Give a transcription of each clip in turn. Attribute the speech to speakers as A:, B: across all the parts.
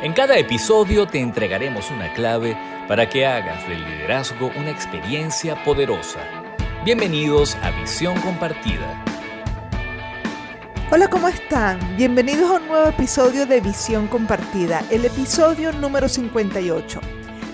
A: En cada episodio te entregaremos una clave para que hagas del liderazgo una experiencia poderosa. Bienvenidos a Visión Compartida.
B: Hola, ¿cómo están? Bienvenidos a un nuevo episodio de Visión Compartida, el episodio número 58.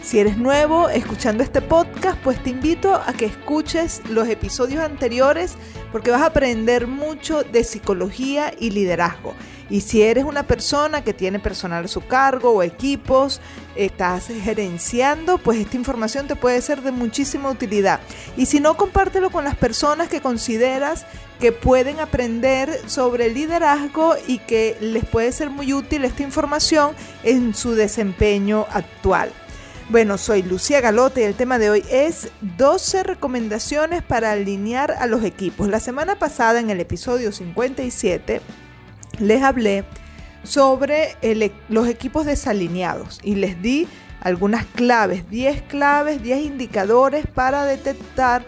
B: Si eres nuevo escuchando este podcast, pues te invito a que escuches los episodios anteriores porque vas a aprender mucho de psicología y liderazgo. Y si eres una persona que tiene personal a su cargo o equipos, estás gerenciando, pues esta información te puede ser de muchísima utilidad. Y si no, compártelo con las personas que consideras que pueden aprender sobre liderazgo y que les puede ser muy útil esta información en su desempeño actual. Bueno, soy Lucía Galote y el tema de hoy es 12 recomendaciones para alinear a los equipos. La semana pasada en el episodio 57 les hablé sobre e, los equipos desalineados y les di algunas claves, 10 claves, 10 indicadores para detectar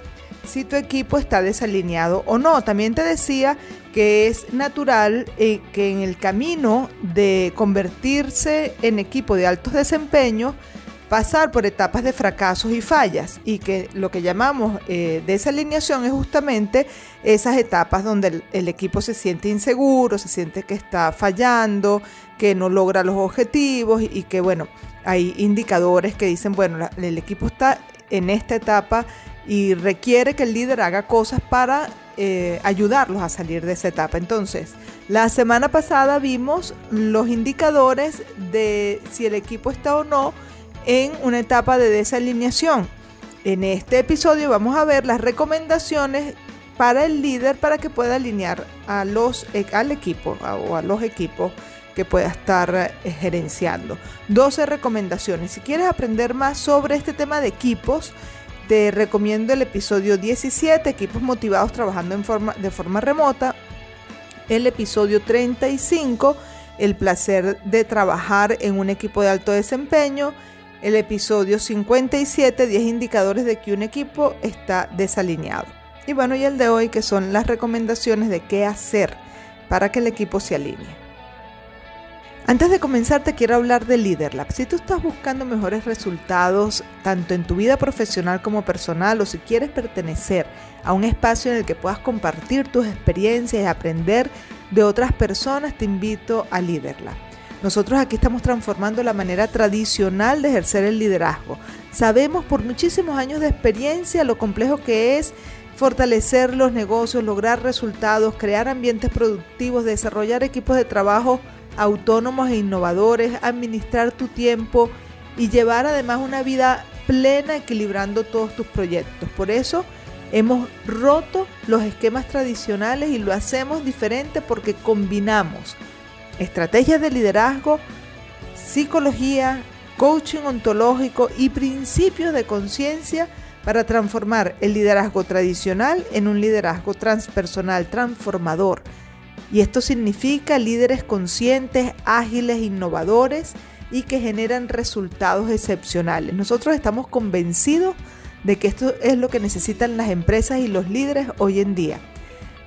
B: si tu equipo está desalineado o no. También te decía que es natural eh, que en el camino de convertirse en equipo de altos desempeños, pasar por etapas de fracasos y fallas y que lo que llamamos eh, desalineación es justamente esas etapas donde el, equipo se siente inseguro, se siente que está fallando, que no logra los objetivos y, que bueno, hay indicadores que dicen, bueno, el equipo está en esta etapa y requiere que el líder haga cosas para eh, ayudarlos a salir de esa etapa. Entonces, la semana pasada vimos los indicadores de si el equipo está o no en una etapa de desalineación. En este episodio vamos a ver las recomendaciones para el líder para que pueda alinear a los, al equipo o a los equipos que pueda estar eh, gerenciando. 12 recomendaciones. Si quieres aprender más sobre este tema de equipos, te recomiendo el episodio 17, equipos motivados trabajando en forma, de forma remota. El episodio 35, el placer de trabajar en un equipo de alto desempeño el episodio 57, 10 indicadores de que un equipo está desalineado. Y bueno, y el de hoy que son las recomendaciones de qué hacer para que el equipo se alinee. Antes de comenzar te quiero hablar de LeaderLab. Si tú estás buscando mejores resultados tanto en tu vida profesional como personal o si quieres pertenecer a un espacio en el que puedas compartir tus experiencias y aprender de otras personas, te invito a LeaderLab. Nosotros aquí estamos transformando la manera tradicional de ejercer el liderazgo. Sabemos por muchísimos años de experiencia lo complejo que es fortalecer los negocios, lograr resultados, crear ambientes productivos, desarrollar equipos de trabajo autónomos e innovadores, administrar tu tiempo y llevar además una vida plena equilibrando todos tus proyectos. Por eso hemos roto los esquemas tradicionales y lo hacemos diferente porque combinamos estrategias de liderazgo, psicología, coaching ontológico y principios de conciencia para transformar el liderazgo tradicional en un liderazgo transpersonal transformador. Y esto significa líderes conscientes, ágiles, innovadores y que generan resultados excepcionales. Nosotros estamos convencidos de que esto es lo que necesitan las empresas y los líderes hoy en día.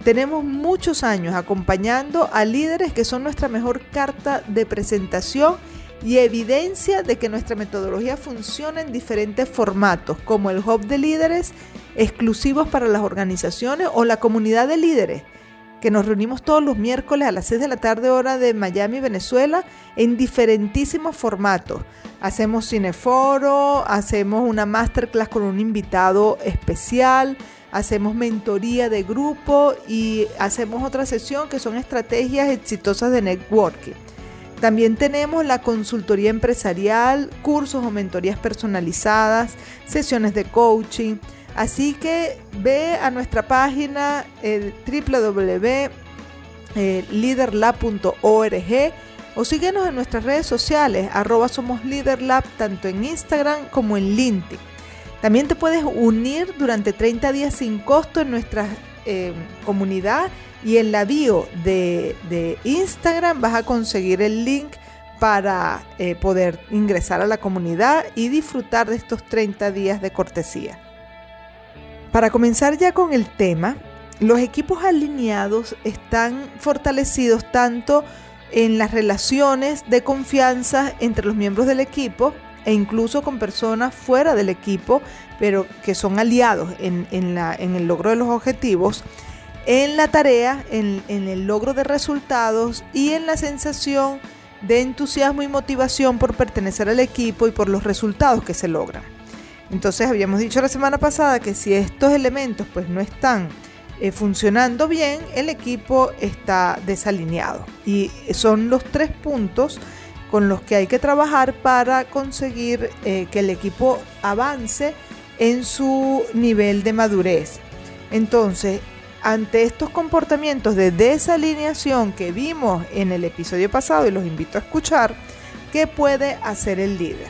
B: Tenemos muchos años acompañando a líderes que son nuestra mejor carta de presentación y evidencia de que nuestra metodología funciona en diferentes formatos, como el hub de líderes exclusivos para las organizaciones o la comunidad de líderes, que nos reunimos todos los miércoles a las 6 de la tarde hora de Miami, Venezuela, en diferentísimos formatos. Hacemos cineforo, hacemos una masterclass con un invitado especial, hacemos mentoría de grupo y hacemos otra sesión que son estrategias exitosas de networking. También tenemos la consultoría empresarial, cursos o mentorías personalizadas, sesiones de coaching. Así que ve a nuestra página www.liderlab.org o síguenos en nuestras redes sociales, arroba somos LeaderLab, tanto en Instagram como en LinkedIn. También te puedes unir durante 30 días sin costo en nuestra eh, comunidad y en la bio de, Instagram vas a conseguir el link para eh, poder ingresar a la comunidad y disfrutar de estos 30 días de cortesía. Para comenzar ya con el tema, los equipos alineados están fortalecidos tanto en las relaciones de confianza entre los miembros del equipo e incluso con personas fuera del equipo, pero que son aliados en, el logro de los objetivos, en la tarea, en, en el logro de resultados y en la sensación de entusiasmo y motivación por pertenecer al equipo y por los resultados que se logran. Entonces habíamos dicho la semana pasada que si estos elementos pues no están eh, funcionando bien, el equipo está desalineado. Y son los tres puntos con los que hay que trabajar para conseguir eh, que el equipo avance en su nivel de madurez. Entonces, ante estos comportamientos de desalineación que vimos en el episodio pasado y los invito a escuchar, ¿qué puede hacer el líder?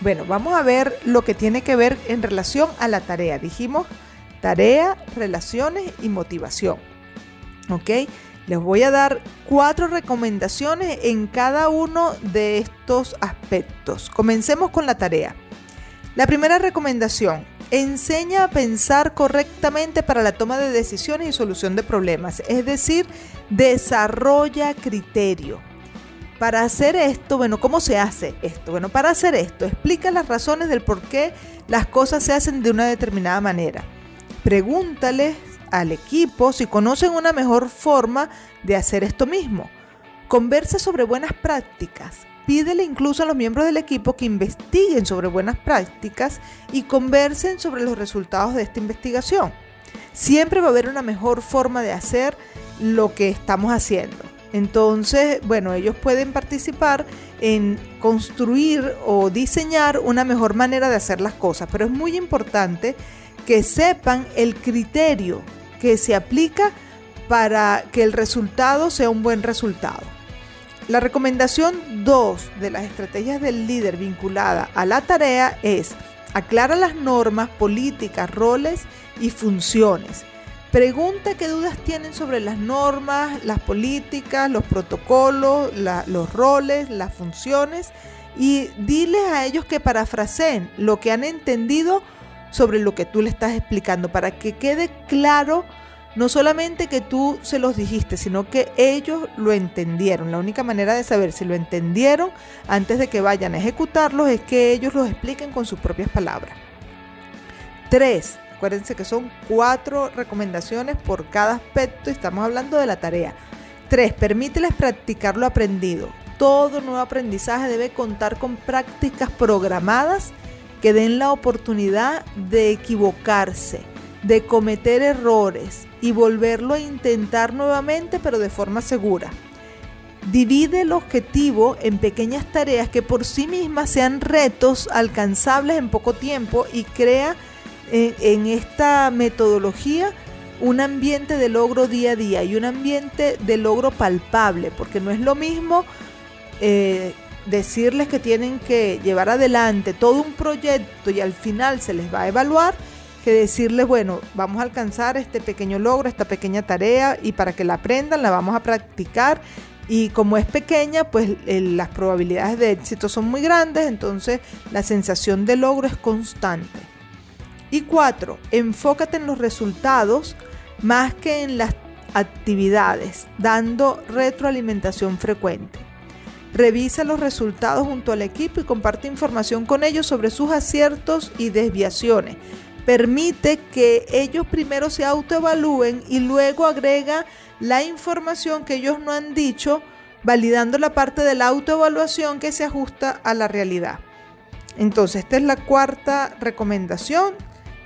B: Bueno, vamos a ver lo que tiene que ver en relación a la tarea. Dijimos tarea, relaciones y motivación. ¿Ok? Les voy a dar cuatro recomendaciones en cada uno de estos aspectos. Comencemos con la tarea. La primera recomendación, enseña a pensar correctamente para la toma de decisiones y solución de problemas, es decir, desarrolla criterio. Para hacer esto, bueno, ¿cómo se hace esto? Bueno, para hacer esto, explica las razones del por qué las cosas se hacen de una determinada manera. Pregúntales al equipo si conocen una mejor forma de hacer esto mismo. Conversa sobre buenas prácticas. Pídele incluso a los miembros del equipo que investiguen sobre buenas prácticas y conversen sobre los resultados de esta investigación. Siempre va a haber una mejor forma de hacer lo que estamos haciendo. Entonces, bueno, ellos pueden participar en construir o diseñar una mejor manera de hacer las cosas, pero es muy importante que sepan el criterio que se aplica para que el resultado sea un buen resultado. La recomendación 2 de las estrategias del líder vinculada a la tarea es aclara las normas, políticas, roles y funciones. Pregunta qué dudas tienen sobre las normas, las políticas, los protocolos, los roles, las funciones y diles a ellos que parafraseen lo que han entendido sobre lo que tú le estás explicando para que quede claro no solamente que tú se los dijiste, sino que ellos lo entendieron. La única manera de saber si lo entendieron antes de que vayan a ejecutarlos es que ellos los expliquen con sus propias palabras. Tres, acuérdense que son cuatro recomendaciones por cada aspecto estamos hablando de la tarea. Tres, permíteles practicar lo aprendido. Todo nuevo aprendizaje debe contar con prácticas programadas que den la oportunidad de equivocarse, de cometer errores y volverlo a intentar nuevamente pero de forma segura. Divide el objetivo en pequeñas tareas que por sí mismas sean retos alcanzables en poco tiempo y crea en, esta metodología un ambiente de logro día a día y un ambiente de logro palpable, porque no es lo mismo eh, decirles que tienen que llevar adelante todo un proyecto y al final se les va a evaluar, que decirles, bueno, vamos a alcanzar este pequeño logro, esta pequeña tarea y para que la aprendan la vamos a practicar y como es pequeña, pues las probabilidades de éxito son muy grandes, entonces la sensación de logro es constante. Y cuatro, enfócate en los resultados más que en las actividades, dando retroalimentación frecuente. Revisa los resultados junto al equipo y comparte información con ellos sobre sus aciertos y desviaciones. Permite que ellos primero se autoevalúen y luego agrega la información que ellos no han dicho, validando la parte de la autoevaluación que se ajusta a la realidad. Entonces, esta es la cuarta recomendación.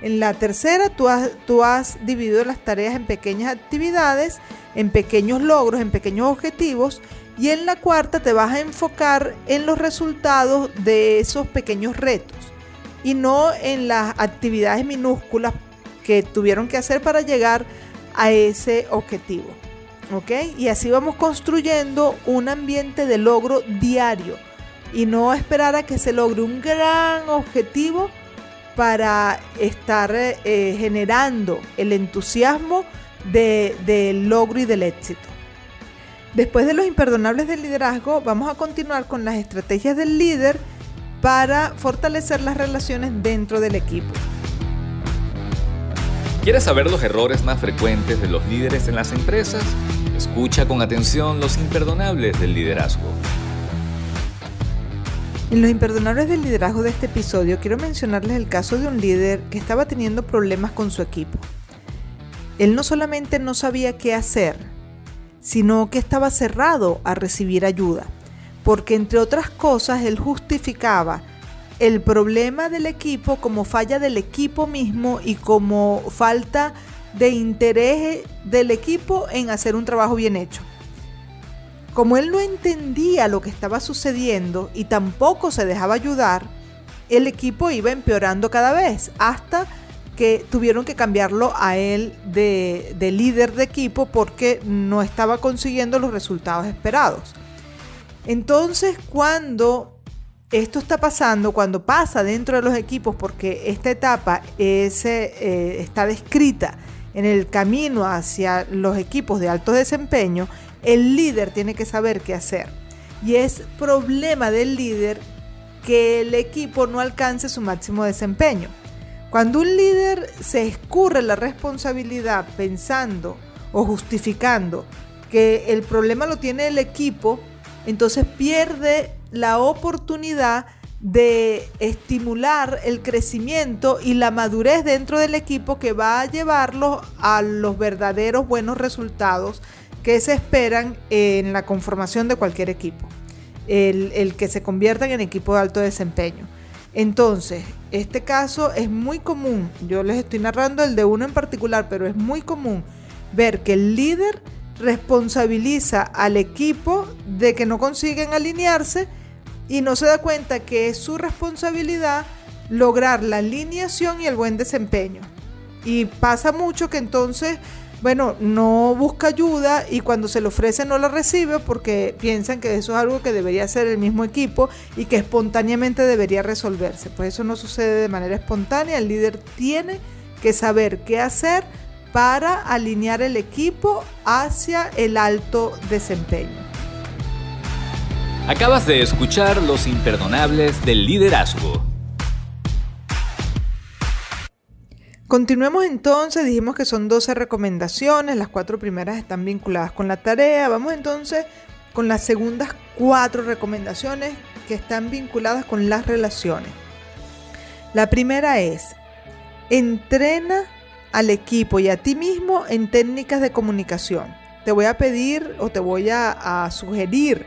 B: En la tercera, tú has, tú has dividido las tareas en pequeñas actividades, en pequeños logros, en pequeños objetivos y en la cuarta te vas a enfocar en los resultados de esos pequeños retos y no en las actividades minúsculas que tuvieron que hacer para llegar a ese objetivo. ¿Ok? Y así vamos construyendo un ambiente de logro diario y no esperar a que se logre un gran objetivo para estar eh, generando el entusiasmo del logro y del éxito. Después de los imperdonables del liderazgo, vamos a continuar con las estrategias del líder para fortalecer las relaciones dentro del equipo.
A: ¿Quieres saber los errores más frecuentes de los líderes en las empresas? Escucha con atención los imperdonables del liderazgo.
B: En los imperdonables del liderazgo de este episodio quiero mencionarles el caso de un líder que estaba teniendo problemas con su equipo. Él no solamente no sabía qué hacer, sino que estaba cerrado a recibir ayuda, porque entre otras cosas él justificaba el problema del equipo como falla del equipo mismo y como falta de interés del equipo en hacer un trabajo bien hecho. Como él no entendía lo que estaba sucediendo y tampoco se dejaba ayudar, el equipo iba empeorando cada vez hasta que tuvieron que cambiarlo a él de, líder de equipo porque no estaba consiguiendo los resultados esperados. Entonces, cuando esto está pasando, cuando pasa dentro de los equipos, porque esta etapa es, eh, está descrita en el camino hacia los equipos de alto desempeño, el líder tiene que saber qué hacer. Y es problema del líder que el equipo no alcance su máximo desempeño. Cuando un líder se escurre la responsabilidad pensando o justificando que el problema lo tiene el equipo, entonces pierde la oportunidad de estimular el crecimiento y la madurez dentro del equipo que va a llevarlo a los verdaderos buenos resultados que se esperan en la conformación de cualquier equipo, el, el que se conviertan en equipo de alto desempeño. Entonces, este caso es muy común, yo les estoy narrando el de uno en particular, pero es muy común ver que el líder responsabiliza al equipo de que no consiguen alinearse y no se da cuenta que es su responsabilidad lograr la alineación y el buen desempeño. Y pasa mucho que entonces bueno, no busca ayuda y cuando se le ofrece no la recibe porque piensan que eso es algo que debería hacer el mismo equipo y que espontáneamente debería resolverse. Pues eso no sucede de manera espontánea, el líder tiene que saber qué hacer para alinear el equipo hacia el alto desempeño.
A: Acabas de escuchar Los Imperdonables del Liderazgo.
B: Continuemos entonces, dijimos que son 12 recomendaciones, las cuatro primeras están vinculadas con la tarea, vamos entonces con las segundas cuatro recomendaciones que están vinculadas con las relaciones. La primera es, entrena al equipo y a ti mismo en técnicas de comunicación. Te voy a pedir o te voy a, sugerir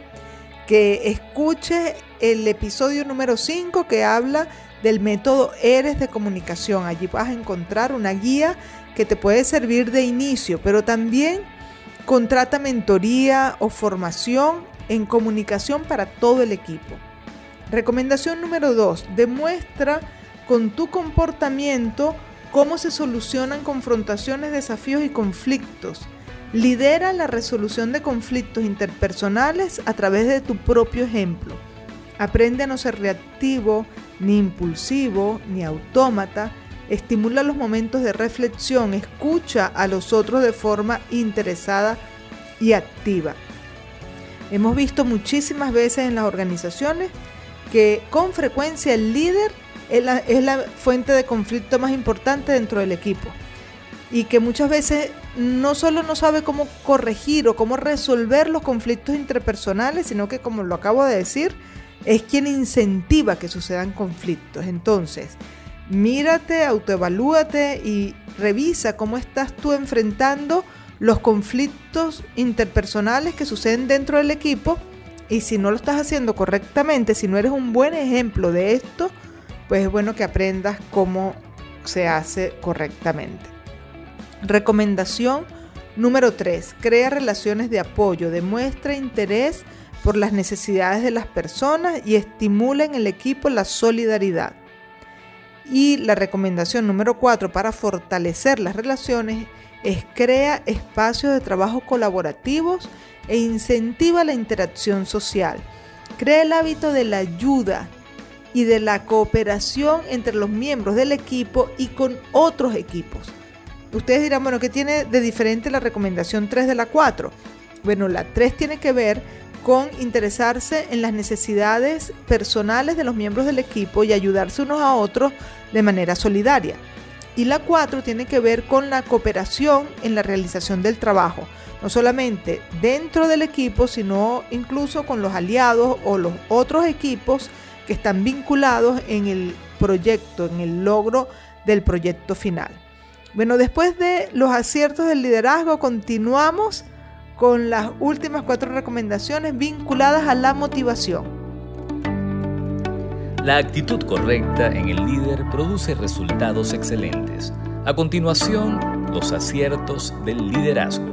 B: que escuches el episodio número 5 que habla del método Eres de comunicación. Allí vas a encontrar una guía que te puede servir de inicio, pero también contrata mentoría o formación en comunicación para todo el equipo. Recomendación número 2. Demuestra con tu comportamiento cómo se solucionan confrontaciones, desafíos y conflictos. Lidera la resolución de conflictos interpersonales a través de tu propio ejemplo. Aprende a no ser reactivo, ni impulsivo, ni autómata, estimula los momentos de reflexión, escucha a los otros de forma interesada y activa. Hemos visto muchísimas veces en las organizaciones que con frecuencia el líder es la, fuente de conflicto más importante dentro del equipo y que muchas veces no solo no sabe cómo corregir o cómo resolver los conflictos interpersonales, sino que como lo acabo de decir, es quien incentiva que sucedan conflictos. Entonces, mírate, autoevalúate y revisa cómo estás tú enfrentando los conflictos interpersonales que suceden dentro del equipo y si no lo estás haciendo correctamente, si no eres un buen ejemplo de esto, pues es bueno que aprendas cómo se hace correctamente. Recomendación número 3. Crea relaciones de apoyo, demuestra interés por las necesidades de las personas y estimula en el equipo la solidaridad. Y la recomendación número 4 para fortalecer las relaciones es crea espacios de trabajo colaborativos e incentiva la interacción social. Crea el hábito de la ayuda y de la cooperación entre los miembros del equipo y con otros equipos. Ustedes dirán, bueno, ¿qué tiene de diferente la recomendación 3 de la 4? Bueno, la 3 tiene que ver con interesarse en las necesidades personales de los miembros del equipo y ayudarse unos a otros de manera solidaria. Y la cuatro tiene que ver con la cooperación en la realización del trabajo, no solamente dentro del equipo, sino incluso con los aliados o los otros equipos que están vinculados en el proyecto, en el logro del proyecto final. Bueno, después de los aciertos del liderazgo, continuamos con las últimas cuatro recomendaciones vinculadas a la motivación.
A: La actitud correcta en el líder produce resultados excelentes. A continuación, los aciertos del liderazgo.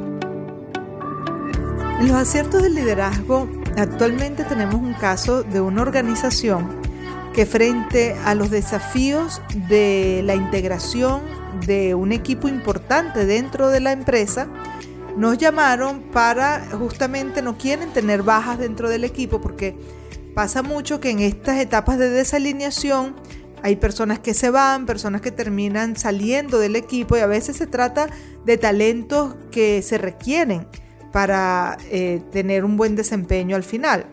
B: Los aciertos del liderazgo, actualmente tenemos un caso de una organización que frente a los desafíos de la integración de un equipo importante dentro de la empresa, nos llamaron para, justamente no quieren tener bajas dentro del equipo porque pasa mucho que en estas etapas de desalineación hay personas que se van, personas que terminan saliendo del equipo y a veces se trata de talentos que se requieren para eh, tener un buen desempeño al final.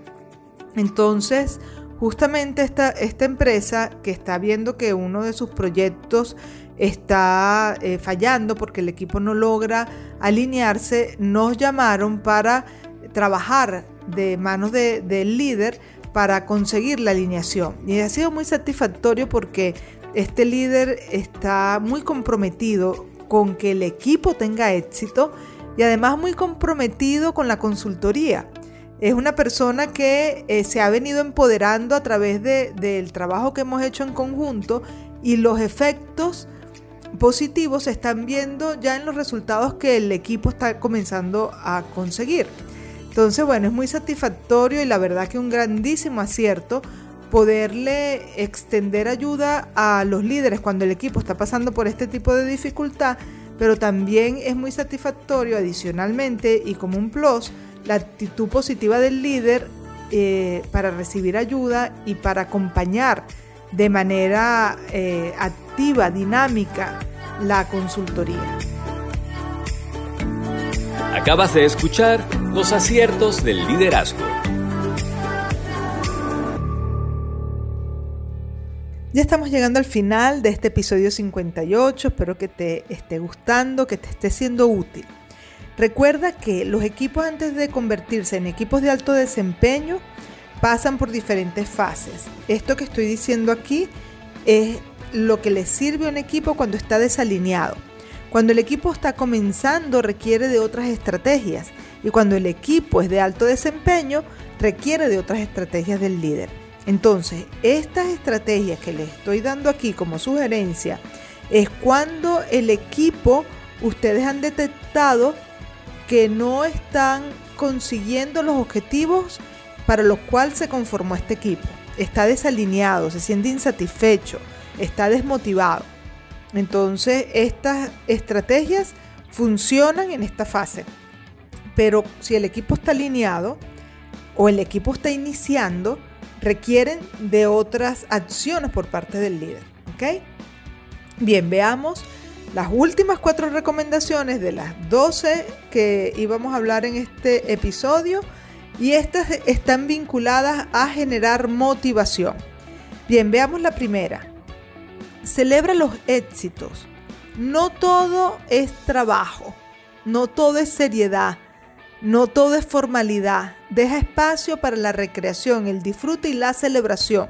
B: Entonces, justamente esta, esta empresa que está viendo que uno de sus proyectos está eh, fallando porque el equipo no logra alinearse, nos llamaron para trabajar de manos del líder para conseguir la alineación. Y ha sido muy satisfactorio porque este líder está muy comprometido con que el equipo tenga éxito y además muy comprometido con la consultoría. Es una persona que eh, se ha venido empoderando a través del trabajo que hemos hecho en conjunto y los efectos positivos se están viendo ya en los resultados que el equipo está comenzando a conseguir. Entonces, bueno, es muy satisfactorio y la verdad que un grandísimo acierto poderle extender ayuda a los líderes cuando el equipo está pasando por este tipo de dificultad, pero también es muy satisfactorio adicionalmente y como un plus la actitud positiva del líder eh, para recibir ayuda y para acompañar de manera eh, dinámica, la consultoría.
A: Acabas de escuchar los aciertos del liderazgo.
B: Ya estamos llegando al final de este episodio 58, espero que te esté gustando, que te esté siendo útil. Recuerda que los equipos antes de convertirse en equipos de alto desempeño pasan por diferentes fases. Esto que estoy diciendo aquí es lo que le sirve a un equipo cuando está desalineado. Cuando el equipo está comenzando requiere de otras estrategias y cuando el equipo es de alto desempeño requiere de otras estrategias del líder. Entonces, estas estrategias que les estoy dando aquí como sugerencia es cuando el equipo ustedes han detectado que no están consiguiendo los objetivos para los cuales se conformó este equipo. Está desalineado, se siente insatisfecho, está desmotivado. Entonces, estas estrategias funcionan en esta fase. Pero si el equipo está alineado o el equipo está iniciando, requieren de otras acciones por parte del líder. Bien, veamos las últimas cuatro recomendaciones de las 12 que íbamos a hablar en este episodio y estas están vinculadas a generar motivación. Bien, veamos la primera. Celebra los éxitos. No todo es trabajo, no todo es seriedad, no todo es formalidad. Deja espacio para la recreación, el disfrute y la celebración.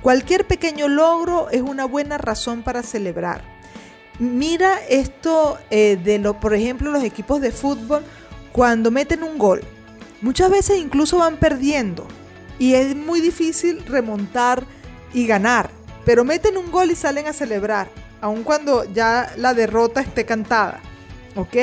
B: Cualquier pequeño logro es una buena razón para celebrar. Mira esto eh, de lo, por ejemplo, los equipos de fútbol cuando meten un gol. Muchas veces incluso van perdiendo y es muy difícil remontar y ganar, pero meten un gol y salen a celebrar, aun cuando ya la derrota esté cantada. ¿Ok?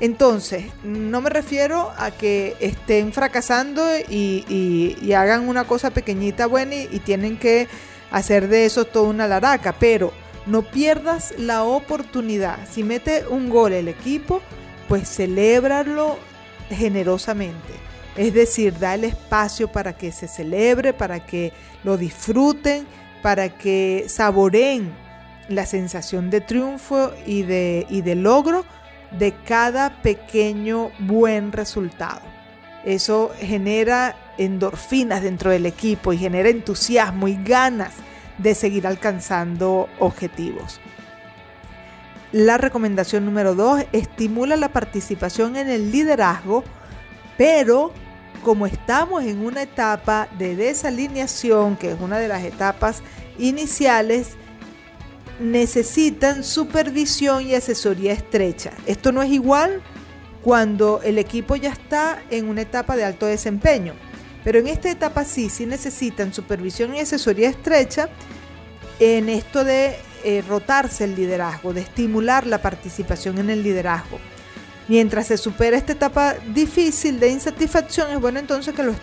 B: Entonces, no me refiero a que estén fracasando y, hagan una cosa pequeñita buena y, tienen que hacer de eso toda una laraca, pero no pierdas la oportunidad. Si mete un gol el equipo, pues celébralo generosamente. Es decir, da el espacio para que se celebre, para que lo disfruten, para que saboreen la sensación de triunfo y de, y de logro de cada pequeño buen resultado. Eso genera endorfinas dentro del equipo y genera entusiasmo y ganas de seguir alcanzando objetivos. La recomendación número dos, estimula la participación en el liderazgo, pero como estamos en una etapa de desalineación, que es una de las etapas iniciales, necesitan supervisión y asesoría estrecha. Esto no es igual cuando el equipo ya está en una etapa de alto desempeño, pero en esta etapa sí, sí necesitan supervisión y asesoría estrecha en esto de eh, rotarse el liderazgo, de estimular la participación en el liderazgo. Mientras se supera esta etapa difícil de insatisfacción, es bueno entonces que los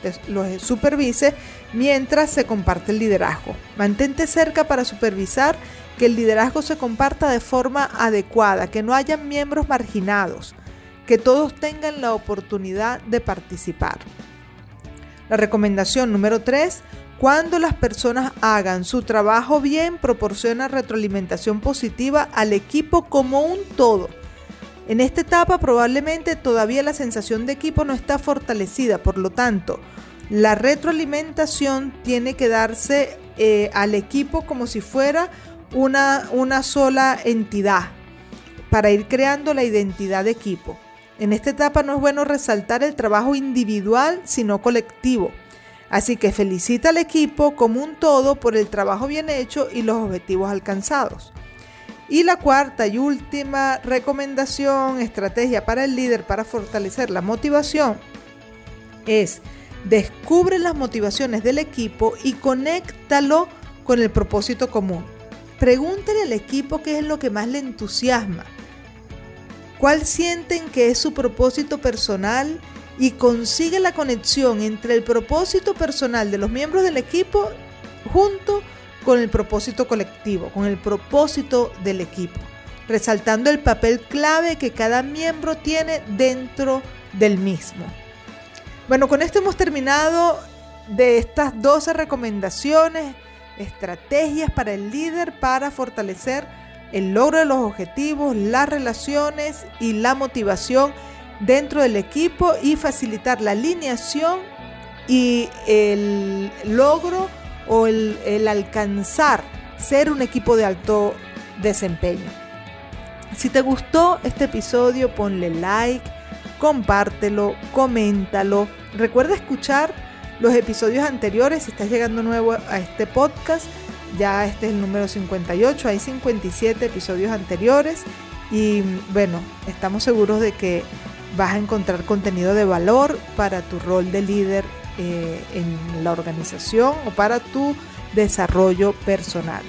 B: supervise mientras se comparte el liderazgo. Mantente cerca para supervisar que el liderazgo se comparta de forma adecuada, que no haya miembros marginados, que todos tengan la oportunidad de participar. La recomendación número 3, cuando las personas hagan su trabajo bien, proporciona retroalimentación positiva al equipo como un todo en esta etapa probablemente todavía la sensación de equipo no está fortalecida, por lo tanto, la retroalimentación tiene que darse eh, al equipo como si fuera una, una sola entidad para ir creando la identidad de equipo. En esta etapa no es bueno resaltar el trabajo individual, sino colectivo. Así que felicita al equipo como un todo por el trabajo bien hecho y los objetivos alcanzados. Y la cuarta y última recomendación, estrategia para el líder para fortalecer la motivación es descubre las motivaciones del equipo y conéctalo con el propósito común. Pregúntale al equipo qué es lo que más le entusiasma, cuál sienten que es su propósito personal y consigue la conexión entre el propósito personal de los miembros del equipo junto con el propósito colectivo, con el propósito del equipo, resaltando el papel clave que cada miembro tiene dentro del mismo. Bueno, con esto hemos terminado de estas 12 recomendaciones, estrategias para el líder para fortalecer el logro de los objetivos, las relaciones y la motivación dentro del equipo y facilitar la alineación y el logro o el, alcanzar ser un equipo de alto desempeño. Si te gustó este episodio, ponle like, compártelo, coméntalo. Recuerda escuchar los episodios anteriores si estás llegando nuevo a este podcast. Ya este es el número 58, hay 57 episodios anteriores y bueno, estamos seguros de que vas a encontrar contenido de valor para tu rol de líder eh, en la organización o para tu desarrollo personal.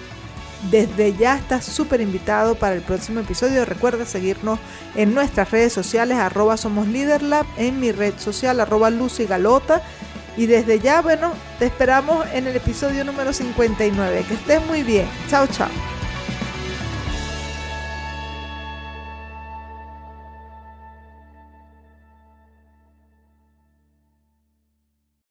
B: Desde ya estás súper invitado para el próximo episodio. Recuerda seguirnos en nuestras redes sociales, arroba somos Leaderlab, en mi red social, arroba Lucy Galota. Y desde ya, bueno, te esperamos en el episodio número 59. Que estés muy bien. Chao, chao.